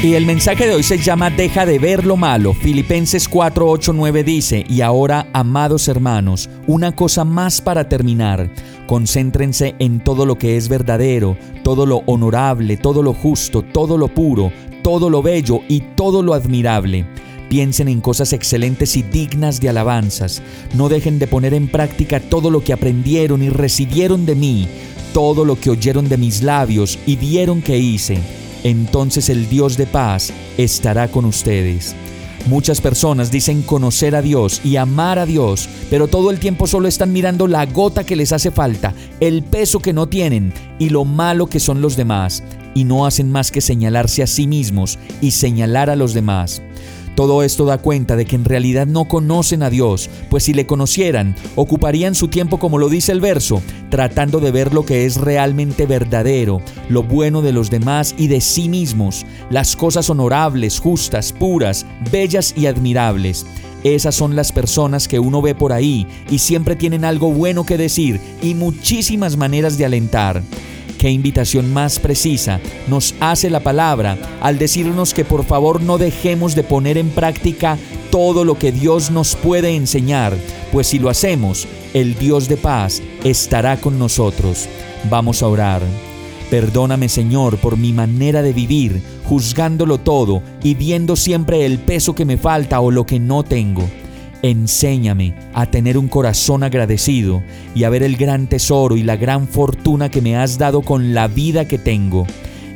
Y el mensaje de hoy se llama Deja de ver lo malo. Filipenses 4, 8, 9 dice, y ahora, amados hermanos, una cosa más para terminar. Concéntrense en todo lo que es verdadero, todo lo honorable, todo lo justo, todo lo puro, todo lo bello y todo lo admirable. Piensen en cosas excelentes y dignas de alabanzas. No dejen de poner en práctica todo lo que aprendieron y recibieron de mí, todo lo que oyeron de mis labios y vieron que hice entonces el Dios de paz estará con ustedes. Muchas personas dicen conocer a Dios y amar a Dios, pero todo el tiempo solo están mirando la gota que les hace falta, el peso que no tienen y lo malo que son los demás, y no hacen más que señalarse a sí mismos y señalar a los demás. Todo esto da cuenta de que en realidad no conocen a Dios, pues si le conocieran, ocuparían su tiempo como lo dice el verso, tratando de ver lo que es realmente verdadero, lo bueno de los demás y de sí mismos, las cosas honorables, justas, puras, bellas y admirables. Esas son las personas que uno ve por ahí y siempre tienen algo bueno que decir y muchísimas maneras de alentar. Qué invitación más precisa nos hace la palabra al decirnos que por favor no dejemos de poner en práctica todo lo que Dios nos puede enseñar, pues si lo hacemos, el Dios de paz estará con nosotros. Vamos a orar. Perdóname Señor por mi manera de vivir, juzgándolo todo y viendo siempre el peso que me falta o lo que no tengo. Enséñame a tener un corazón agradecido y a ver el gran tesoro y la gran fortuna que me has dado con la vida que tengo.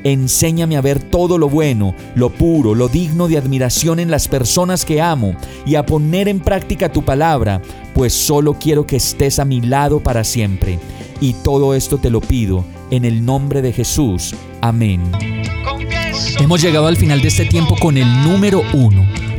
Enséñame a ver todo lo bueno, lo puro, lo digno de admiración en las personas que amo y a poner en práctica tu palabra, pues solo quiero que estés a mi lado para siempre. Y todo esto te lo pido en el nombre de Jesús. Amén. Hemos llegado al final de este tiempo con el número uno